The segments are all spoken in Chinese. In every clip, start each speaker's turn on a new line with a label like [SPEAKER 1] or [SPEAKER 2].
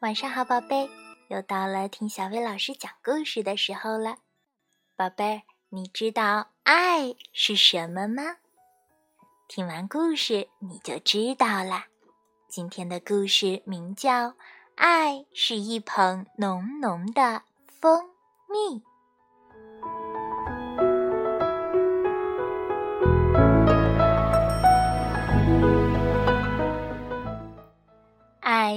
[SPEAKER 1] 晚上好，宝贝，又到了听小薇老师讲故事的时候了。宝贝，你知道爱是什么吗？听完故事你就知道了。今天的故事名叫《爱是一捧浓浓的蜂蜜》。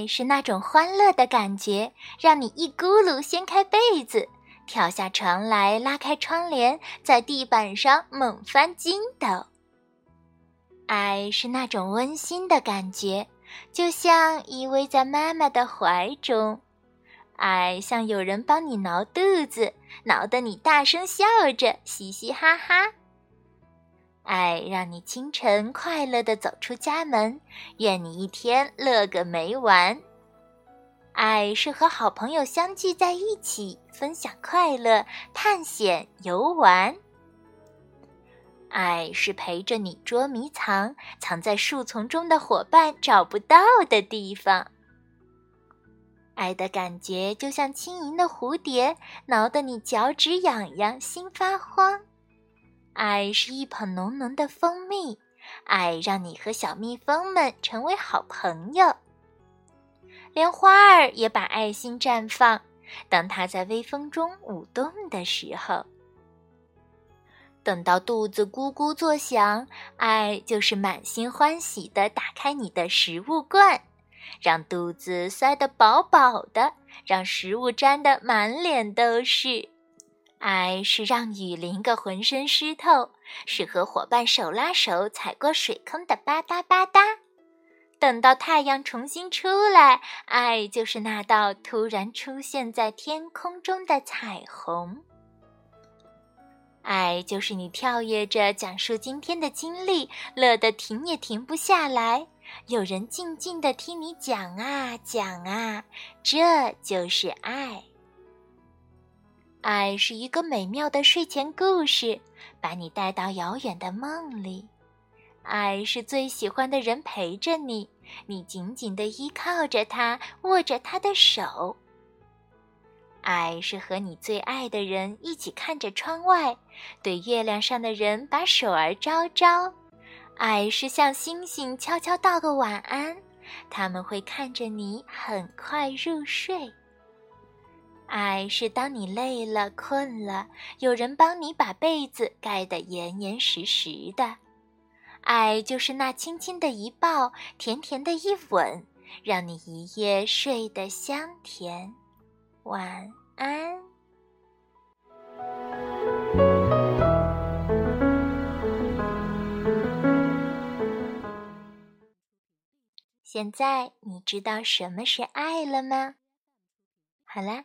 [SPEAKER 1] 是那种欢乐的感觉，让你一咕噜掀开被子，跳下床来，拉开窗帘，在地板上猛翻筋斗。爱是那种温馨的感觉，就像依偎在妈妈的怀中。爱像有人帮你挠肚子，挠得你大声笑着，嘻嘻哈哈。爱让你清晨快乐地走出家门，愿你一天乐个没完。爱是和好朋友相聚在一起，分享快乐、探险、游玩。爱是陪着你捉迷藏，藏在树丛中的伙伴找不到的地方。爱的感觉就像轻盈的蝴蝶，挠得你脚趾痒痒，心发慌。爱是一捧浓浓的蜂蜜，爱让你和小蜜蜂们成为好朋友。连花儿也把爱心绽放，当它在微风中舞动的时候。等到肚子咕咕作响，爱就是满心欢喜的打开你的食物罐，让肚子塞得饱饱的，让食物沾得满脸都是。爱是让雨淋个浑身湿透，是和伙伴手拉手踩过水坑的吧嗒吧嗒。等到太阳重新出来，爱就是那道突然出现在天空中的彩虹。爱就是你跳跃着讲述今天的经历，乐得停也停不下来。有人静静地听你讲啊讲啊，这就是爱。爱是一个美妙的睡前故事，把你带到遥远的梦里。爱是最喜欢的人陪着你，你紧紧地依靠着他，握着他的手。爱是和你最爱的人一起看着窗外，对月亮上的人把手儿招招。爱是向星星悄悄道个晚安，他们会看着你很快入睡。爱是当你累了、困了，有人帮你把被子盖得严严实实的。爱就是那轻轻的一抱，甜甜的一吻，让你一夜睡得香甜。晚安。现在你知道什么是爱了吗？好啦。